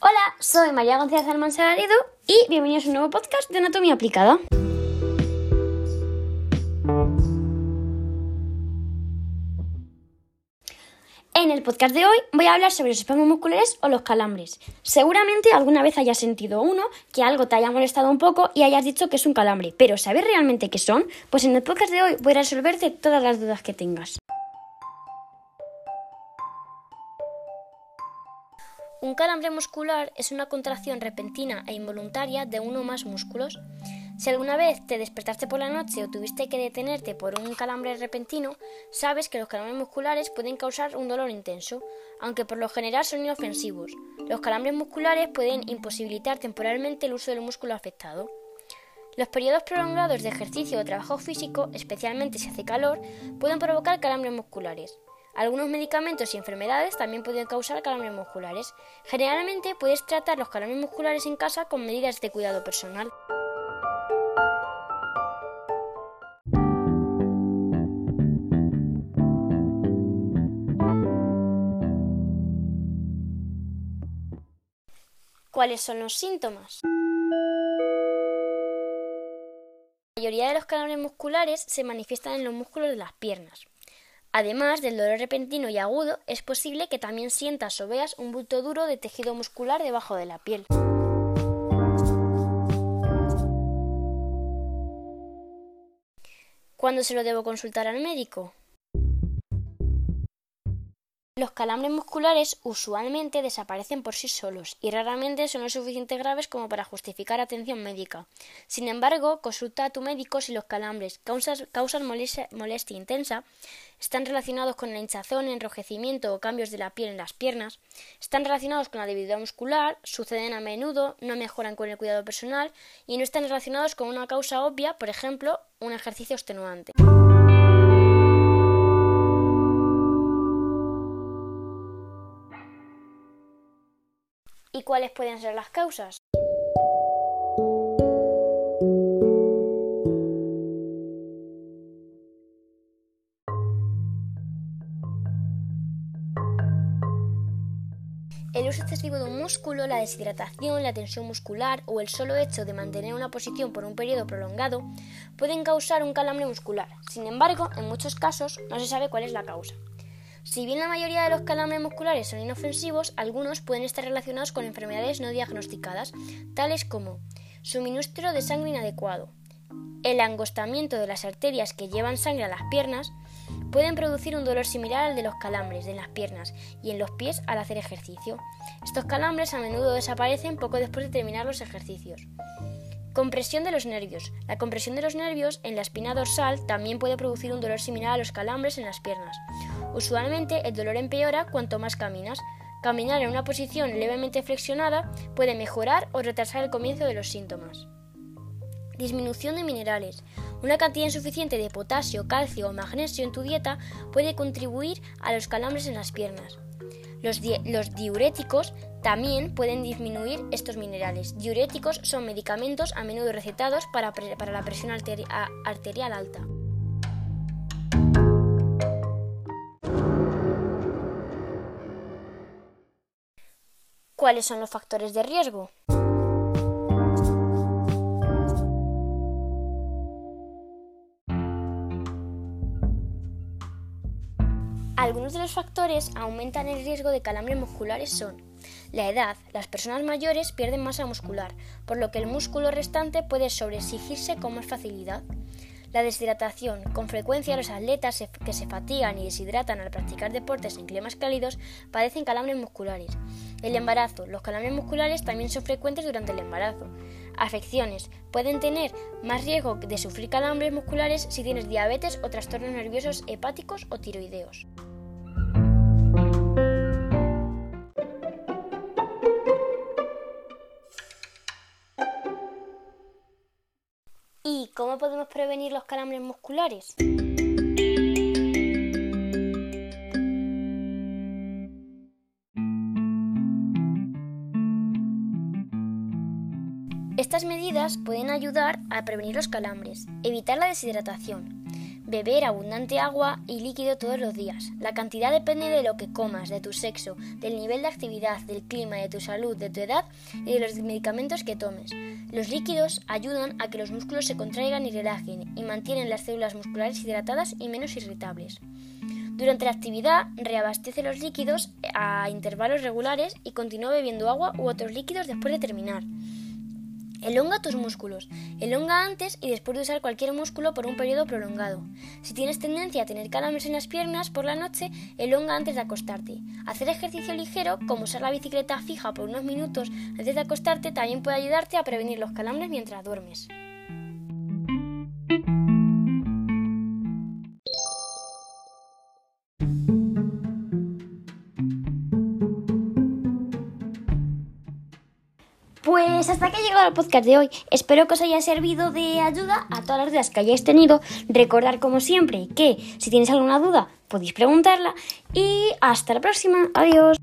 Hola, soy María González Alman y bienvenidos a un nuevo podcast de Anatomía Aplicada. En el podcast de hoy voy a hablar sobre los espasmos musculares o los calambres. Seguramente alguna vez hayas sentido uno, que algo te haya molestado un poco y hayas dicho que es un calambre, pero ¿sabes realmente qué son? Pues en el podcast de hoy voy a resolverte todas las dudas que tengas. Un calambre muscular es una contracción repentina e involuntaria de uno o más músculos. Si alguna vez te despertaste por la noche o tuviste que detenerte por un calambre repentino, sabes que los calambres musculares pueden causar un dolor intenso, aunque por lo general son inofensivos. Los calambres musculares pueden imposibilitar temporalmente el uso del músculo afectado. Los periodos prolongados de ejercicio o trabajo físico, especialmente si hace calor, pueden provocar calambres musculares. Algunos medicamentos y enfermedades también pueden causar calambres musculares. Generalmente puedes tratar los calambres musculares en casa con medidas de cuidado personal. ¿Cuáles son los síntomas? La mayoría de los calambres musculares se manifiestan en los músculos de las piernas. Además del dolor repentino y agudo, es posible que también sientas o veas un bulto duro de tejido muscular debajo de la piel. ¿Cuándo se lo debo consultar al médico? Los calambres musculares usualmente desaparecen por sí solos y raramente son lo suficientemente graves como para justificar atención médica. Sin embargo, consulta a tu médico si los calambres causan molestia, intensa, están relacionados con la hinchazón, enrojecimiento o cambios de la piel en las piernas, están relacionados con la debilidad muscular, suceden a menudo, no mejoran con el cuidado personal y no están relacionados con una causa obvia, por ejemplo, un ejercicio extenuante. ¿Y cuáles pueden ser las causas? El uso excesivo de un músculo, la deshidratación, la tensión muscular o el solo hecho de mantener una posición por un periodo prolongado pueden causar un calambre muscular. Sin embargo, en muchos casos no se sabe cuál es la causa. Si bien la mayoría de los calambres musculares son inofensivos, algunos pueden estar relacionados con enfermedades no diagnosticadas, tales como suministro de sangre inadecuado, el angostamiento de las arterias que llevan sangre a las piernas, pueden producir un dolor similar al de los calambres de las piernas y en los pies al hacer ejercicio. Estos calambres a menudo desaparecen poco después de terminar los ejercicios. Compresión de los nervios. La compresión de los nervios en la espina dorsal también puede producir un dolor similar a los calambres en las piernas. Usualmente el dolor empeora cuanto más caminas. Caminar en una posición levemente flexionada puede mejorar o retrasar el comienzo de los síntomas. Disminución de minerales. Una cantidad insuficiente de potasio, calcio o magnesio en tu dieta puede contribuir a los calambres en las piernas. Los, diuréticos también pueden disminuir estos minerales. Diuréticos son medicamentos a menudo recetados para, la presión arterial alta. ¿Cuáles son los factores de riesgo? Algunos de los factores aumentan el riesgo de calambres musculares son la edad. Las personas mayores pierden masa muscular, por lo que el músculo restante puede sobreexigirse con más facilidad. La deshidratación. Con frecuencia los atletas que se fatigan y deshidratan al practicar deportes en climas cálidos padecen calambres musculares. El embarazo. Los calambres musculares también son frecuentes durante el embarazo. Afecciones. Pueden tener más riesgo de sufrir calambres musculares si tienes diabetes o trastornos nerviosos hepáticos o tiroideos. ¿Y cómo podemos prevenir los calambres musculares? Estas medidas pueden ayudar a prevenir los calambres, evitar la deshidratación, beber abundante agua y líquido todos los días. La cantidad depende de lo que comas, de tu sexo, del nivel de actividad, del clima, de tu salud, de tu edad y de los medicamentos que tomes. Los líquidos ayudan a que los músculos se contraigan y relajen y mantienen las células musculares hidratadas y menos irritables. Durante la actividad, reabastece los líquidos a intervalos regulares y continúa bebiendo agua u otros líquidos después de terminar. Elonga tus músculos. Elonga antes y después de usar cualquier músculo por un periodo prolongado. Si tienes tendencia a tener calambres en las piernas por la noche, elonga antes de acostarte. Hacer ejercicio ligero, como usar la bicicleta fija por unos minutos antes de acostarte, también puede ayudarte a prevenir los calambres mientras duermes. Pues hasta aquí ha llegado el podcast de hoy. Espero que os haya servido de ayuda a todas las dudas que hayáis tenido. Recordar como siempre que si tienes alguna duda podéis preguntarla y hasta la próxima. Adiós.